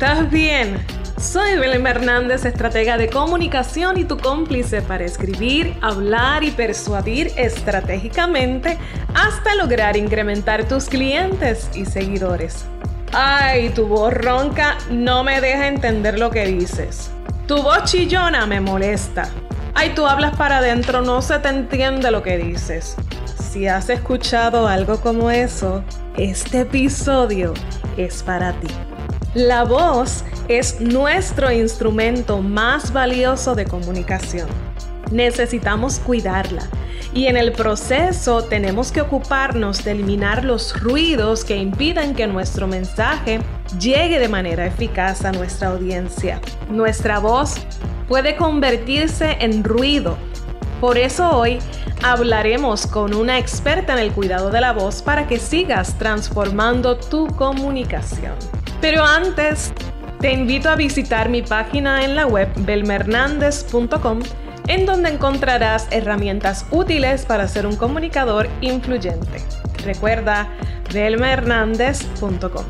¿Estás bien? Soy Belén Hernández, estratega de comunicación y tu cómplice para escribir, hablar y persuadir estratégicamente hasta lograr incrementar tus clientes y seguidores. Ay, tu voz ronca no me deja entender lo que dices. Tu voz chillona me molesta. Ay, tú hablas para adentro, no se te entiende lo que dices. Si has escuchado algo como eso, este episodio es para ti. La voz es nuestro instrumento más valioso de comunicación. Necesitamos cuidarla y en el proceso tenemos que ocuparnos de eliminar los ruidos que impiden que nuestro mensaje llegue de manera eficaz a nuestra audiencia. Nuestra voz puede convertirse en ruido. Por eso hoy hablaremos con una experta en el cuidado de la voz para que sigas transformando tu comunicación. Pero antes, te invito a visitar mi página en la web belmernandez.com en donde encontrarás herramientas útiles para ser un comunicador influyente. Recuerda belmernandez.com.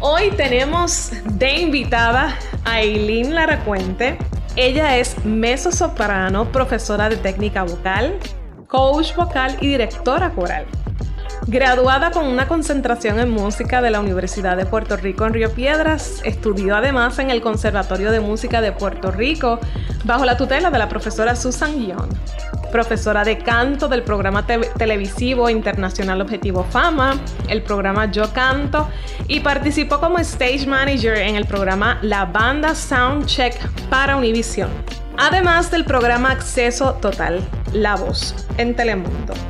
Hoy tenemos de invitada a Eileen Laracuente. Ella es mezzo-soprano, profesora de técnica vocal, coach vocal y directora coral. Graduada con una concentración en música de la Universidad de Puerto Rico en Río Piedras, estudió además en el Conservatorio de Música de Puerto Rico bajo la tutela de la profesora Susan Young, profesora de canto del programa televisivo internacional Objetivo Fama, el programa Yo Canto, y participó como stage manager en el programa La Banda Soundcheck para Univision, además del programa Acceso Total, La Voz, en Telemundo.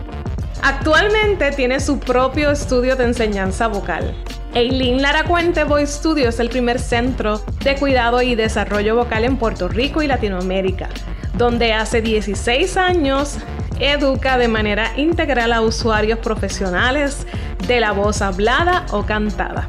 Actualmente tiene su propio estudio de enseñanza vocal. Eileen Laracuente Voice Studio es el primer centro de cuidado y desarrollo vocal en Puerto Rico y Latinoamérica, donde hace 16 años educa de manera integral a usuarios profesionales de la voz hablada o cantada.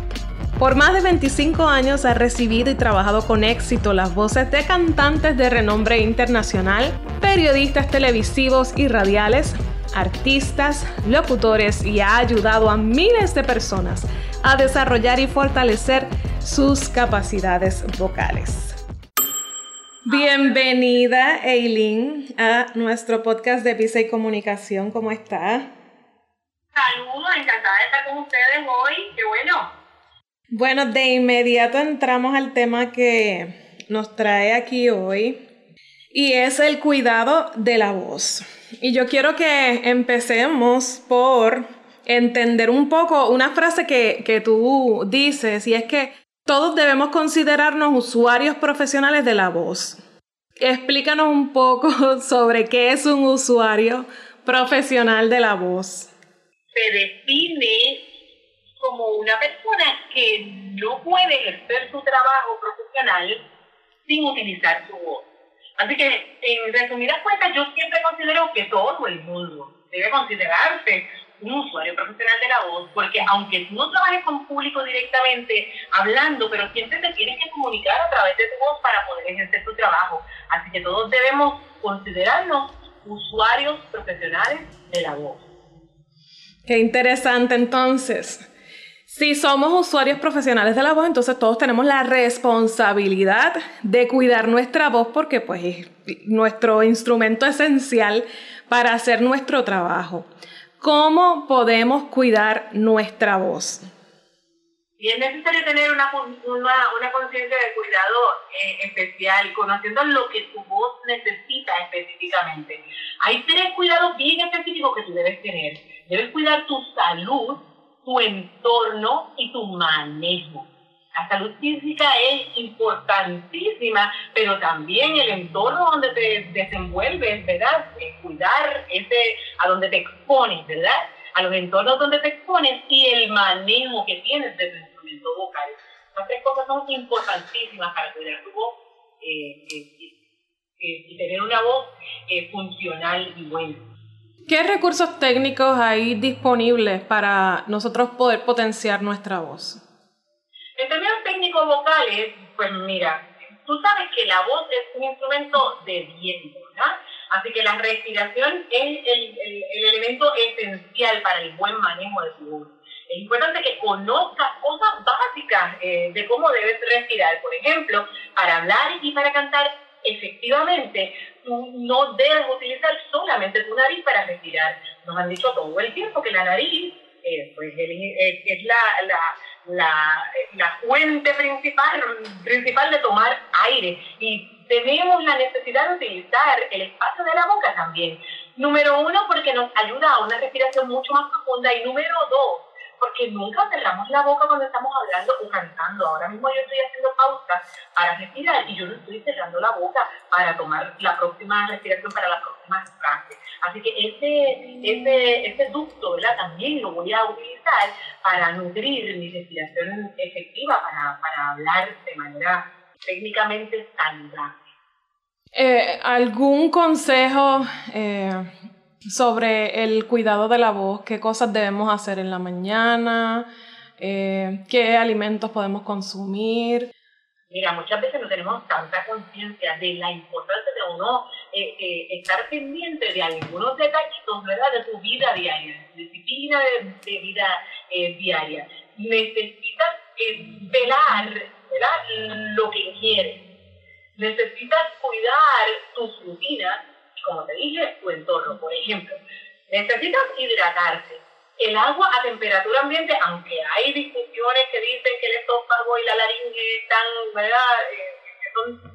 Por más de 25 años ha recibido y trabajado con éxito las voces de cantantes de renombre internacional, periodistas televisivos y radiales, artistas, locutores y ha ayudado a miles de personas a desarrollar y fortalecer sus capacidades vocales. Bienvenida, Eileen, a nuestro podcast de Visa y Comunicación. ¿Cómo está? Saludos, encantada de estar con ustedes hoy. Qué bueno. Bueno, de inmediato entramos al tema que nos trae aquí hoy y es el cuidado de la voz. Y yo quiero que empecemos por entender un poco una frase que, que tú dices y es que todos debemos considerarnos usuarios profesionales de la voz. Explícanos un poco sobre qué es un usuario profesional de la voz. Se define como una persona que no puede ejercer su trabajo profesional sin utilizar su voz. Así que, en resumidas cuentas, yo siempre considero que todo el mundo debe considerarse un usuario profesional de la voz, porque aunque tú no trabajes con público directamente hablando, pero siempre te tienes que comunicar a través de tu voz para poder ejercer tu trabajo. Así que todos debemos considerarnos usuarios profesionales de la voz. Qué interesante entonces. Si somos usuarios profesionales de la voz, entonces todos tenemos la responsabilidad de cuidar nuestra voz porque pues es nuestro instrumento esencial para hacer nuestro trabajo. ¿Cómo podemos cuidar nuestra voz? Y es necesario tener una, una, conciencia de cuidado eh, especial, conociendo lo que tu voz necesita específicamente. Hay tres cuidados bien específicos que tú debes tener. Debes cuidar tu salud, tu entorno y tu manejo. La salud física es importantísima, pero también el entorno donde te desenvuelves, ¿verdad? cuidar ese, a donde te expones, ¿verdad? A los entornos donde te expones y el manejo que tienes de tu instrumento vocal. Las tres cosas son importantísimas para cuidar tu voz eh, eh, eh, y tener una voz funcional y buena. ¿Qué recursos técnicos hay disponibles para nosotros poder potenciar nuestra voz? En términos técnicos vocales, pues mira, tú sabes que la voz es un instrumento de viento, ¿verdad? Así que la respiración es el, el, elemento esencial para el buen manejo de tu voz. es importante que conozcas cosas básicas eh, de cómo debes respirar. Por ejemplo, para hablar y para cantar efectivamente, tú no debes utilizar solamente tu nariz para respirar. Nos han dicho todo el tiempo que la nariz eh, pues, eh, es la, la, la, la, fuente principal, principal de tomar aire y tenemos la necesidad de utilizar el espacio de la boca también. Número uno, porque nos ayuda a una respiración mucho más profunda y número dos, porque nunca cerramos la boca cuando estamos hablando o cantando. Ahora mismo yo estoy haciendo pausas para respirar y yo no estoy cerrando la boca para tomar la próxima respiración para las próximas frases. Así que ese, ese, ese ducto ¿verdad? también lo voy a utilizar para nutrir mi respiración efectiva, para, para hablar de manera técnicamente saludable. Eh, ¿Algún consejo eh, sobre el cuidado de la voz, qué cosas debemos hacer en la mañana, eh, qué alimentos podemos consumir. Mira, muchas veces no tenemos tanta conciencia de la importancia de uno eh, eh, estar pendiente de algunos detallitos, ¿verdad? De tu vida diaria, disciplina de, de vida diaria. Necesitas velar, ¿verdad? Lo que quieres. Necesitas cuidar tus rutinas como te dije, tu entorno. Por ejemplo, necesitas hidratarte. El agua a temperatura ambiente, aunque hay discusiones que dicen que el estómago y la laringe están, ¿verdad? Eh,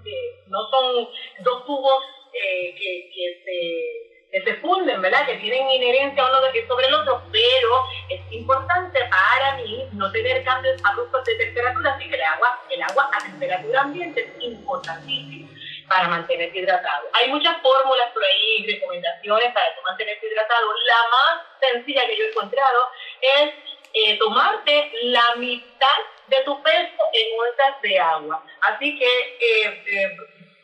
eh, no son dos tubos eh, que, que, se, que, se, funden, ¿verdad? Que tienen inherencia uno sobre el otro, pero es importante para mí no tener cambios abruptos de temperatura, así que el agua, el agua a temperatura ambiente es importantísimo para mantenerte hidratado. Hay muchas fórmulas por ahí, recomendaciones para mantenerte hidratado. La más sencilla que yo he encontrado es eh, tomarte la mitad de tu peso en onzas de agua. Así que, eh, eh,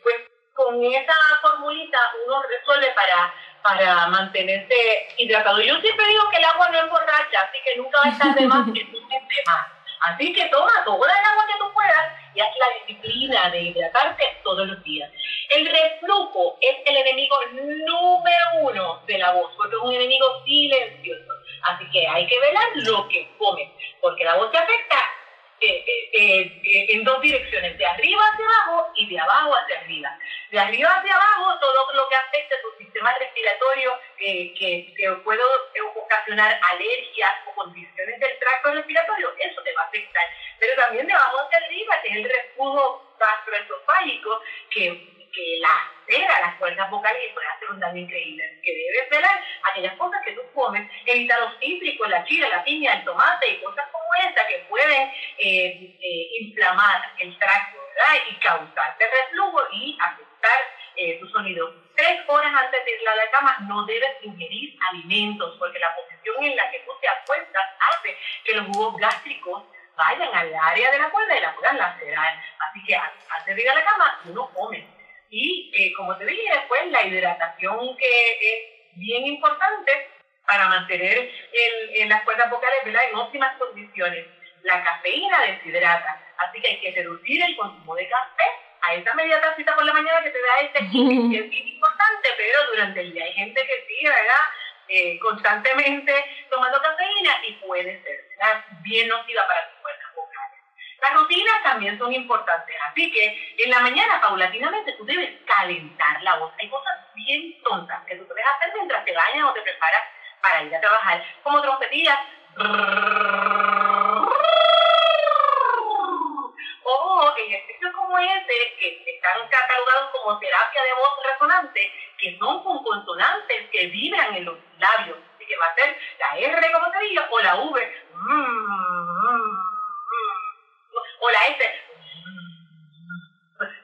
pues con esa formulita uno resuelve para, para mantenerse hidratado. Yo siempre digo que el agua no es borracha, así que nunca va a estar de más que tú de más. Así que toma toda el agua que tú puedas y haz la disciplina de hidratarte todos los días. El reflujo es el enemigo número uno de la voz, porque es un enemigo silencioso. Así que hay que velar lo que comes, porque la voz te afecta eh, eh, eh, en dos direcciones, de arriba hacia abajo y de abajo hacia arriba. De arriba hacia abajo, todo lo que afecta a tu sistema respiratorio, que, que puede ocasionar alergias o condiciones del tracto respiratorio, eso te va a afectar. Pero también de abajo hacia arriba, que es el reflujo gastroesofágico, que que lacera las cuerdas vocales y puede hacer un daño increíble. Que debes velar aquellas cosas que tú comes, evitar los cítricos, la chile, la piña, el tomate y cosas como esta que pueden eh, eh, inflamar el tracto ¿verdad? y causarte reflujo y afectar eh, tu sonido. Tres horas antes de ir a la cama no debes ingerir alimentos porque la posición en la que tú te acuestas hace que los jugos gástricos vayan al área de la cuerda y la puedan lacerar. Así que antes de ir a la cama, uno come y eh, como te dije después, la hidratación que es bien importante para mantener en las cuerdas vocales en óptimas condiciones. La cafeína deshidrata, así que hay que reducir el consumo de café a esa media tacita por la mañana que te da este que es bien importante, pero durante el día hay gente que sigue, ¿verdad? Eh, constantemente tomando cafeína y puede ser bien nociva para tu cuerpo. Las rutinas también son importantes, así que en la mañana paulatinamente tú debes calentar la voz. Hay cosas bien tontas que tú puedes hacer mientras te bañas o te preparas para ir a trabajar, como trompetillas. O ejercicios como ese, que están catalogados como terapia de voz resonante, que son con consonantes que vibran en los labios. Así que va a ser la R, como digo, o la V. o la S.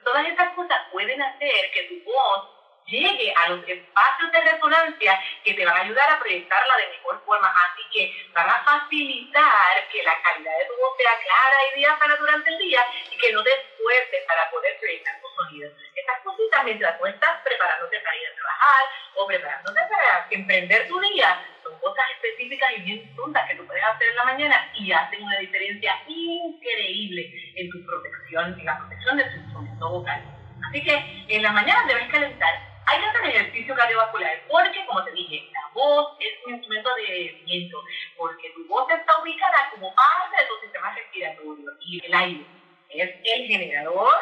Todas estas cosas pueden hacer que tu voz llegue a los espacios de resonancia que te van a ayudar a proyectarla de mejor forma. Así que van a facilitar que la calidad de tu voz sea clara y diáfana durante el día y que no te esfuerces para poder proyectar tu sonido. Estas cositas mientras tú estás preparándote para ir a trabajar o preparándote para emprender tu día, son cosas específicas y bien tontas que tú puedes hacer en la mañana y hacen una diferencia increíble en tu protección, en la protección de tu sonido vocal. Así que en la mañana debes calentar que hacer ejercicio cardiovascular porque, como te dije, la voz es un instrumento de viento, porque tu voz está ubicada como parte de tu sistema respiratorio y el aire. Es el generador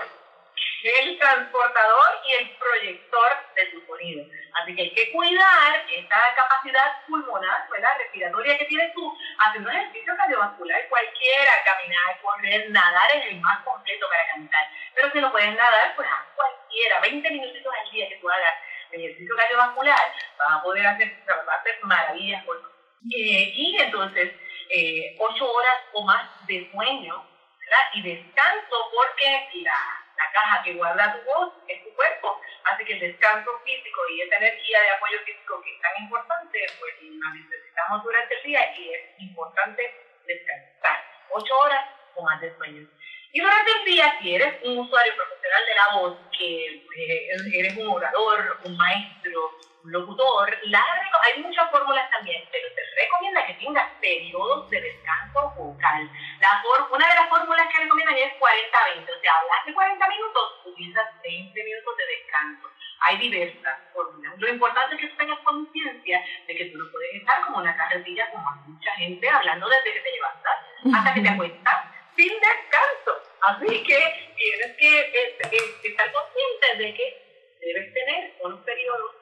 el transportador y el proyector de tu sonido. Así que hay que cuidar esta capacidad pulmonar, la respiratoria que tienes tú, haciendo ejercicio cardiovascular cualquiera, caminar, correr, nadar es el más completo para cantar. Pero si no puedes nadar, pues haz cualquiera, 20 minutitos al día que tú hagas ejercicio cardiovascular, vas a poder hacer, vas a hacer maravillas por eh, y entonces, eh, 8 horas o más de sueño ¿verdad? y descanso porque la la caja que guarda tu voz es tu cuerpo. Así que el descanso físico y esa energía de apoyo físico que es tan importante, pues la necesitamos durante el día y es importante descansar. Ocho horas o más de sueño. Y durante el día, si eres un usuario profesional de la voz, que eh, eres un orador, un maestro, locutor, hay muchas fórmulas también, pero te recomienda que tengas periodos de descanso vocal. La una de las fórmulas que recomiendan es 40-20, o sea, hablaste 40 minutos, utilizas 20 minutos de descanso. Hay diversas fórmulas. Lo importante es que tú tengas conciencia de que tú no puedes estar como una carretilla, como mucha gente, hablando desde que te levantas hasta que te acuestas sin descanso. Así que tienes que eh, eh, estar consciente de que debes tener unos periodos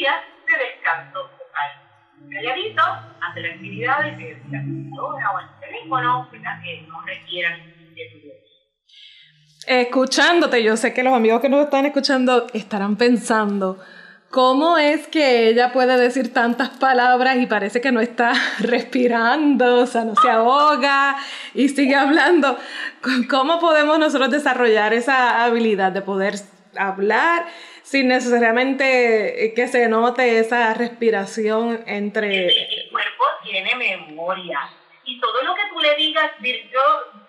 durante el día de descanso vocal. Calladito, hacer la actividades que la computadora o el teléfono, que no requieran de tu. Escuchándote, yo sé que los amigos que nos están escuchando estarán pensando, ¿cómo es que ella puede decir tantas palabras y parece que no está respirando, o sea, no se ahoga y sigue hablando? ¿Cómo podemos nosotros desarrollar esa habilidad de poder hablar sin necesariamente que se note esa respiración entre... El cuerpo tiene memoria y todo lo que tú le digas, yo,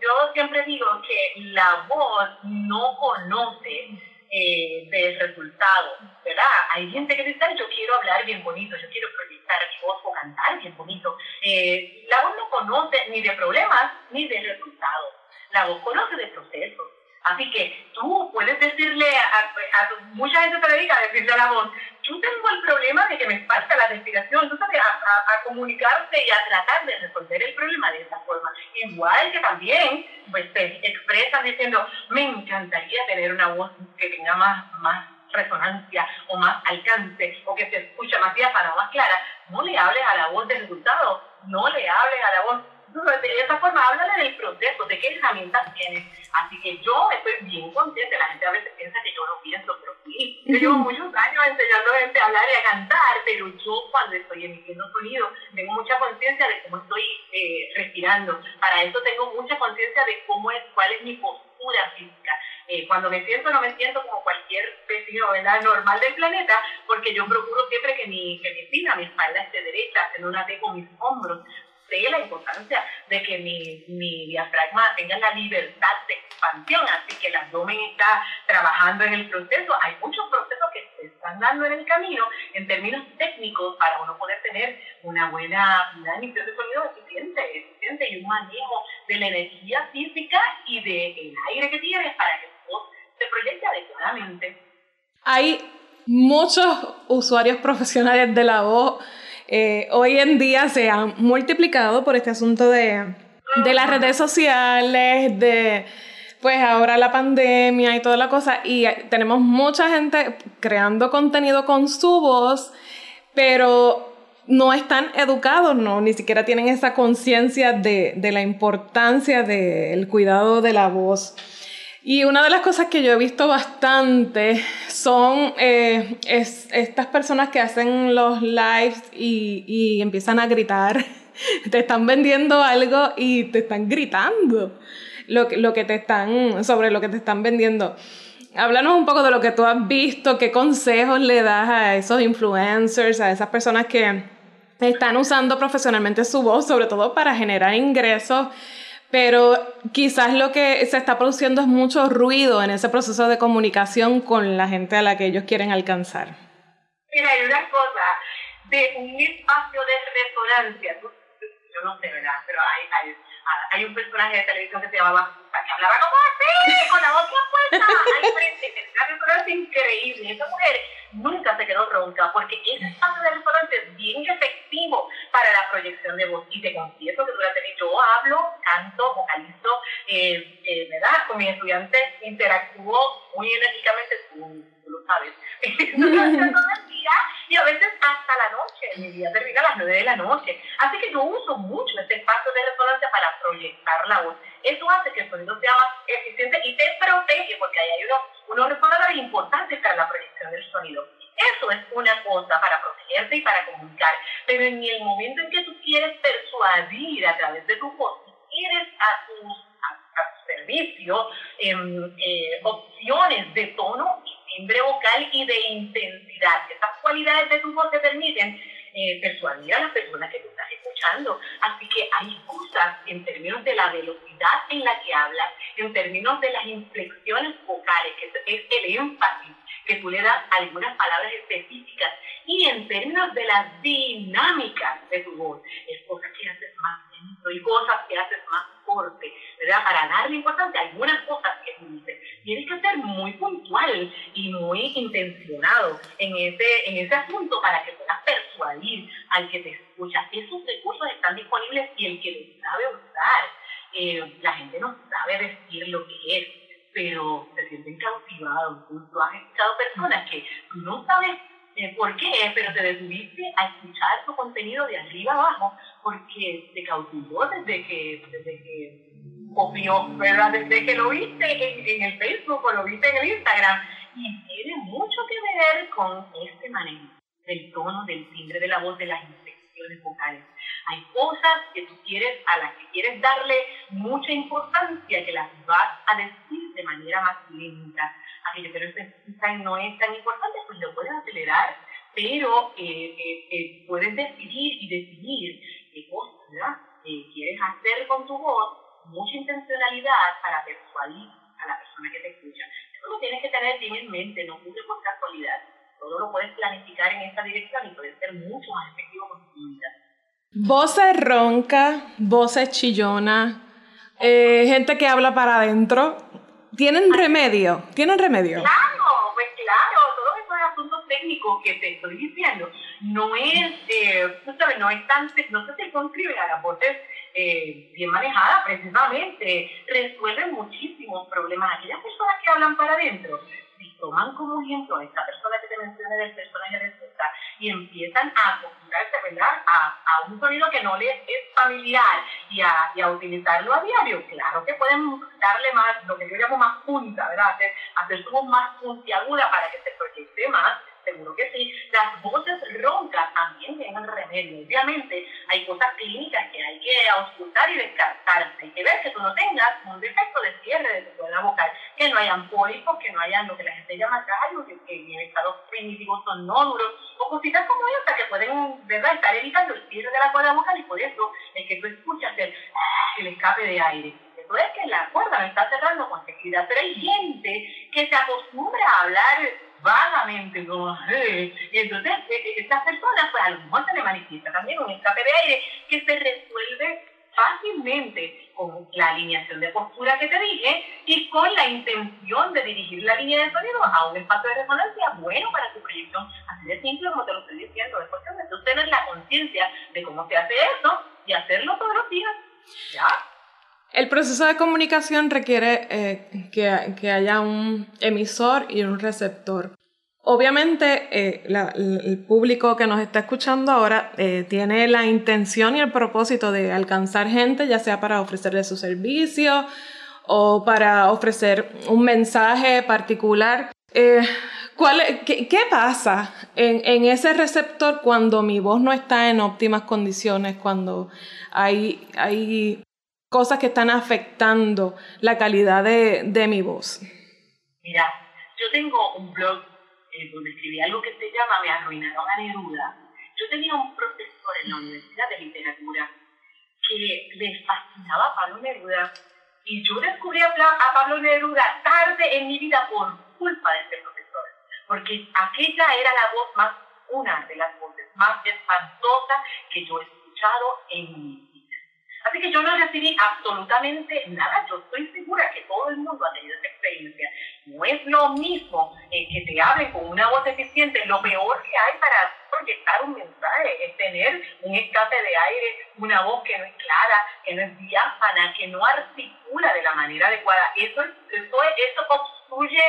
yo siempre digo que la voz no conoce eh, del resultado, ¿verdad? Hay gente que dice, yo quiero hablar bien bonito, yo quiero proyectar mi voz o cantar bien bonito. Eh, la voz no conoce ni de problemas ni de resultados. La voz conoce de procesos. Así que tú puedes decirle a, mucha gente se dedica a decirle a la voz, yo tengo el problema de que me falta la respiración, tú sabes, a, comunicarse y a tratar de resolver el problema de esa forma. Igual que también, pues te expresas diciendo, me encantaría tener una voz que tenga más, más resonancia o más alcance o que se escuche más diáfana, más clara. No le hables a la voz del resultado, no le hables a la voz de esa forma, háblale del proceso, de qué herramientas tienes. Así que yo estoy bien consciente, la gente a veces piensa que yo no pienso, pero sí, yo llevo muchos años enseñando a gente a hablar y a cantar, pero yo cuando estoy emitiendo sonido tengo mucha conciencia de cómo estoy eh, respirando. Para eso tengo mucha conciencia de cómo es, cuál es mi postura física. Eh, cuando me siento no me siento como cualquier vecino ¿verdad? normal del planeta, porque yo procuro siempre que mi, que mi espina, mi espalda esté derecha, haciendo una T con mis hombros, sé la importancia de que mi, mi diafragma tenga la libertad de expansión, así que el abdomen está trabajando en el proceso. Hay muchos procesos que se están dando en el camino en términos técnicos para uno poder tener una buena, una emisión de sonido eficiente, eficiente y un manejo de la energía física y del aire que tienes para que tu voz se proyecte adecuadamente. Hay muchos usuarios profesionales de la voz eh, hoy en día se han multiplicado por este asunto de, de las redes sociales, de pues ahora la pandemia y toda la cosa, y tenemos mucha gente creando contenido con su voz, pero no están educados, no, ni siquiera tienen esa conciencia de, de la importancia del cuidado de la voz. Y una de las cosas que yo he visto bastante son eh, estas personas que hacen los lives y, empiezan a gritar. te están vendiendo algo y te están gritando lo, lo que te están, sobre lo que te están vendiendo. Háblanos un poco de lo que tú has visto, qué consejos le das a esos influencers, a esas personas que están usando profesionalmente su voz, sobre todo para generar ingresos pero quizás lo que se está produciendo es mucho ruido en ese proceso de comunicación con la gente a la que ellos quieren alcanzar. Mira, hay una cosa, de un espacio de resonancia, yo no sé, ¿verdad? Pero hay, hay, hay un personaje de televisión que se llamaba hablaba como así, con la boca puesta al frente, es increíble. Esa mujer nunca se quedó ronca, porque ese espacio de restaurante es bien efectivo para la proyección de voz. Y te confieso que durante yo hablo, canto, vocalizo, eh, eh, ¿verdad? Con mis estudiantes interactúo muy enérgicamente, tú, lo sabes, y a veces hasta la noche. Mi día termina a las 9 de la noche. Así que yo uso mucho este espacio proyectar la voz. Eso hace que el sonido sea más eficiente y te protege, porque ahí hay unos, unos resonadores importantes para la proyección del sonido. Eso es una cosa para protegerte y para comunicar. Pero en el momento en que tú quieres persuadir a través de tu voz, quieres a tus a, tu servicio em, eh, opciones de tono timbre vocal y de intensidad. Esas cualidades de tu voz te permiten eh, persuadir a las personas que tú escuchando. Así que hay cosas en términos de la velocidad en la que hablas, en términos de las inflexiones vocales, que es el énfasis que tú le das a algunas palabras específicas, y en términos de las dinámicas de tu voz, es cosas que haces más lento y cosas que haces más corte, ¿verdad? Para darle importancia a algunas cosas que tú dices. Tienes que ser muy puntual y muy intencionado en ese, en ese asunto para que persuadir al que te escucha. Esos recursos están disponibles y el que los sabe usar. Eh, la gente no sabe decir lo que es, pero se sienten cautivados. Tú, has escuchado personas que no sabes eh, por qué, pero te detuviste a escuchar tu contenido de arriba abajo porque te cautivó desde que, desde que copió, ¿verdad? Desde que lo viste en, en, el Facebook o lo viste en el Instagram. Y tiene mucho que ver con este manejo del tono, del timbre de la voz, de las inflexiones vocales. Hay cosas que tú quieres, a las que quieres darle mucha importancia, que las vas a decir de manera más lenta. Aquello que no es tan importante, pues lo puedes acelerar, pero eh, eh, eh, puedes decidir y definir qué cosas quieres hacer con tu voz, mucha intencionalidad para persuadir a la persona que te escucha. Eso lo tienes que tener bien en mente, no ocurre por casualidad. Todo lo puedes planificar en esta dirección y puedes ser mucho más efectivo con tu comunidad. Voces ronca, voces chillona, eh, gente que habla para adentro. ¿Tienen remedio? ¿Tienen remedio? Claro, pues claro, todos esos asuntos técnicos que te estoy diciendo no es, eh, tú sabes, no es tan, no se circunscribe a las voces eh, bien manejadas precisamente, resuelven muchísimos problemas. Aquellas personas que hablan para adentro si toman como ejemplo a esta persona que te mencioné del personaje de Sosa empiezan a acostumbrarse, ¿verdad?, a, a, un sonido que no les es familiar y a, y a utilizarlo a diario, claro que pueden darle más, lo que yo llamo más punta, ¿verdad?, hacer, hacer su voz más puntiaguda para que se proyecte más seguro que sí. Las voces roncas también tienen remedio. Obviamente hay cosas clínicas que hay que auscultar y descartar. Hay que ver que tú no tengas un defecto de cierre de tu cuerda vocal, que no hayan pólipos, que no hayan lo que la gente llama callos, que en estado primitivo son nódulos, o cositas como esta que pueden ¿verdad? estar evitando el cierre de la cuerda vocal y por eso es que tú escuchas el, escape de aire. Eso es que la cuerda no está cerrando con seguridad, pero hay gente que se acostumbra a hablar vagamente, como, y entonces e, e, estas personas, pues a lo mejor se le manifiesta también un escape de aire que se resuelve fácilmente con la alineación de postura que te dije y con la intención de dirigir la línea de sonido a un espacio de resonancia bueno para tu proyección. Así de simple como te lo estoy diciendo. Es cuestión de tú tener la conciencia de cómo se hace eso y hacerlo todos los días. ¿Ya? El proceso de comunicación requiere eh, que, haya un emisor y un receptor. Obviamente, eh, el público que nos está escuchando ahora eh, tiene la intención y el propósito de alcanzar gente, ya sea para ofrecerle su servicio o para ofrecer un mensaje particular. ¿cuál, qué, pasa en, en, ese receptor cuando mi voz no está en óptimas condiciones, cuando hay, hay cosas que están afectando la calidad de, de mi voz? Mira, yo tengo un blog donde escribí algo que se llama Me arruinaron a Neruda. Yo tenía un profesor en la Universidad de Literatura que le fascinaba a Pablo Neruda y yo descubrí a, a Pablo Neruda tarde en mi vida por culpa de este profesor, porque aquella era la voz más, una de las voces más espantosas que yo he escuchado en mi. Así que yo no recibí absolutamente nada. Yo estoy segura que todo el mundo ha tenido esa experiencia. No es lo mismo eh, que te hablen con una voz eficiente. Lo peor que hay para proyectar un mensaje es tener un escape de aire, una voz que no es clara, que no es diáfana, que no articula de la manera adecuada. Eso, eso, eso obstruye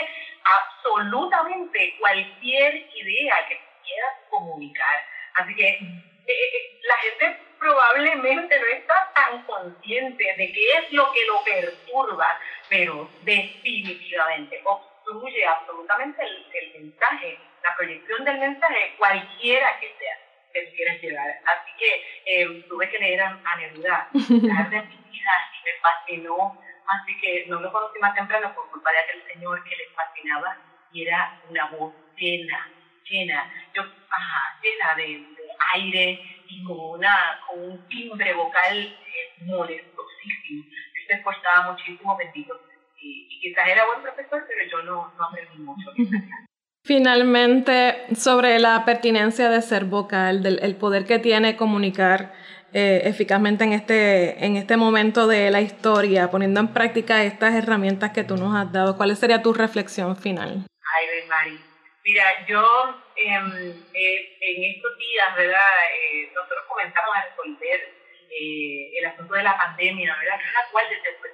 absolutamente cualquier idea que quieras comunicar. Así que eh, eh, la gente probablemente no está tan consciente de qué es lo que lo perturba, pero definitivamente obstruye absolutamente el, mensaje, la proyección del mensaje, cualquiera que sea que quieras llegar. Así que eh, tuve que leer a, a Neruda, de mi vida, y me fascinó. Así que no lo conocí más temprano por culpa de aquel señor que le fascinaba y era una voz llena, llena, yo, ajá, llena de aire y con, una, con un timbre vocal eh, molestosísimo. Él se esforzaba muchísimo, bendito. Y, y, quizás era buen profesor, pero yo no, no aprendí mucho. Finalmente, sobre la pertinencia de ser vocal, del el poder que tiene comunicar eh, eficazmente en este, en este momento de la historia, poniendo en práctica estas herramientas que tú nos has dado, ¿cuál sería tu reflexión final? Ay, Mari. Mira, yo Em, eh, en estos días, ¿verdad? Eh, nosotros comenzamos a resolver eh, el asunto de la pandemia, ¿verdad? Cada cual desde su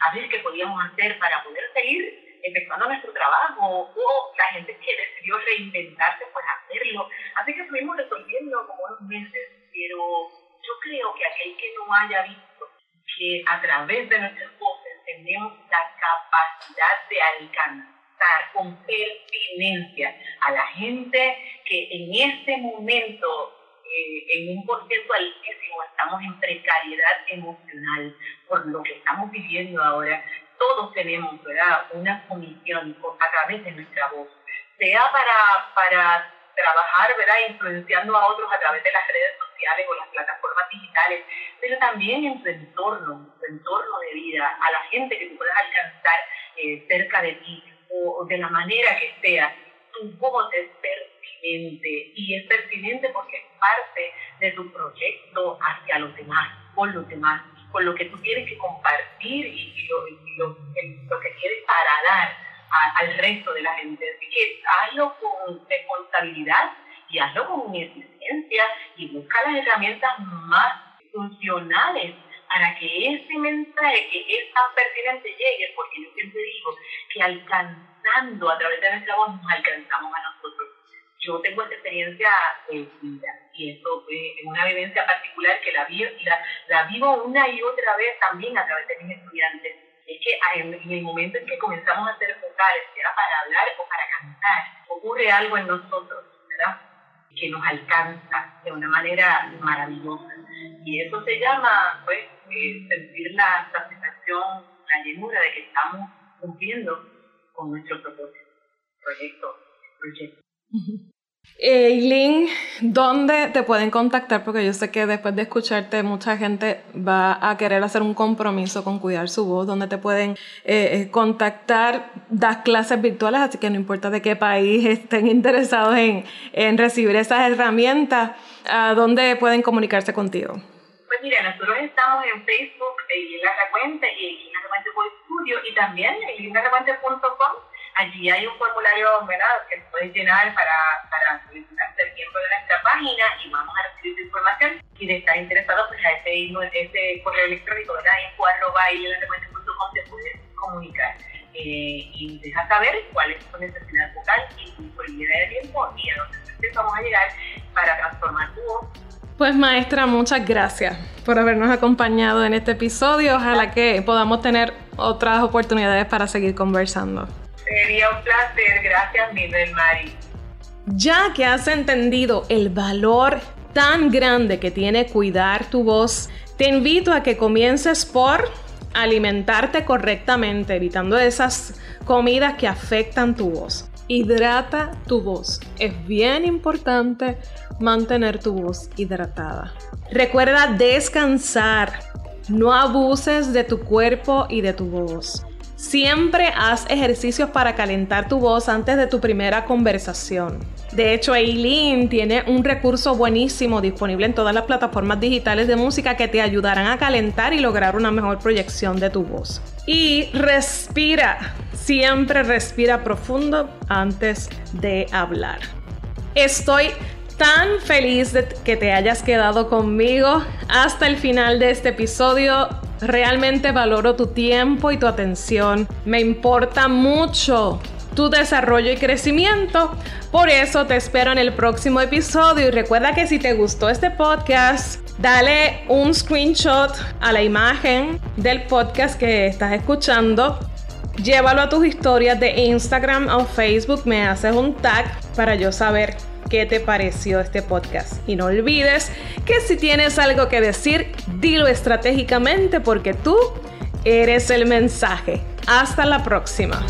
a ver qué podíamos hacer para poder seguir efectuando nuestro trabajo, o la gente que decidió reinventarse, pues hacerlo. Así que estuvimos resolviendo como unos meses, pero yo creo que aquel que no haya visto que a través de nuestras voces tenemos la capacidad de alcanzar con pertinencia a la gente que en este momento, eh, en un porcentaje altísimo, estamos en precariedad emocional por lo que estamos viviendo ahora. Todos tenemos ¿verdad? una comisión a través de nuestra voz, sea para, para trabajar, ¿verdad? influenciando a otros a través de las redes sociales o las plataformas digitales, pero también en tu entorno, tu entorno de vida, a la gente que tú puedas alcanzar eh, cerca de ti, o de la manera que sea, tu voz es pertinente y es pertinente porque es parte de tu proyecto hacia los demás, con los demás, con lo que tú tienes que compartir y, lo, que quieres para dar al resto de la gente. Así que hazlo con responsabilidad y hazlo con eficiencia y busca las herramientas más funcionales para que ese mensaje que es tan pertinente llegue, porque yo siempre digo que alcanzando a través de nuestra voz nos alcanzamos a nosotros. Yo tengo esta experiencia de vida y esto es una vivencia particular que la, la, la vivo una y otra vez también a través de mis estudiantes. Es que en, el momento en que comenzamos a hacer vocales, sea para hablar o para cantar, ocurre algo en nosotros, ¿verdad? Que nos alcanza de una manera maravillosa. Y eso se llama, pues, eh, sentir la satisfacción, la llenura de que estamos cumpliendo con nuestro propósito, proyecto, proyecto. Eileen, ¿dónde te pueden contactar? Porque yo sé que después de escucharte mucha gente va a querer hacer un compromiso con cuidar su voz. ¿Dónde te pueden eh, eh, contactar? Das clases virtuales, así que no importa de qué país estén interesados en, en recibir esas herramientas, ¿a dónde pueden comunicarse contigo? Pues mira, nosotros estamos en Facebook, en La Recuente y en La Recuente Studio y también en lindarecuente.com. Allí hay un formulario ¿verdad? que puedes llenar para, para solicitar ser miembro de nuestra página y vamos a recibir tu información. Y de interesado, pues a ese, ese correo electrónico, ¿verdad? Info te puedes comunicar. Eh, y deja saber cuál es tu necesidad vocal y tu disponibilidad de tiempo y a dónde vamos a llegar para transformar tu voz pues maestra, muchas gracias por habernos acompañado en este episodio. Ojalá que podamos tener otras oportunidades para seguir conversando. Sería un placer, gracias Miguel Mari. Ya que has entendido el valor tan grande que tiene cuidar tu voz, te invito a que comiences por alimentarte correctamente, evitando esas comidas que afectan tu voz. Hidrata tu voz. Es bien importante mantener tu voz hidratada. Recuerda descansar. No abuses de tu cuerpo y de tu voz. Siempre haz ejercicios para calentar tu voz antes de tu primera conversación. De hecho, Eileen tiene un recurso buenísimo disponible en todas las plataformas digitales de música que te ayudarán a calentar y lograr una mejor proyección de tu voz. Y respira, siempre respira profundo antes de hablar. Estoy tan feliz de que te hayas quedado conmigo hasta el final de este episodio. Realmente valoro tu tiempo y tu atención. Me importa mucho tu desarrollo y crecimiento. Por eso te espero en el próximo episodio y recuerda que si te gustó este podcast, dale un screenshot a la imagen del podcast que estás escuchando. Llévalo a tus historias de Instagram o Facebook, me haces un tag para yo saber qué te pareció este podcast. Y no olvides que si tienes algo que decir, dilo estratégicamente porque tú eres el mensaje. Hasta la próxima.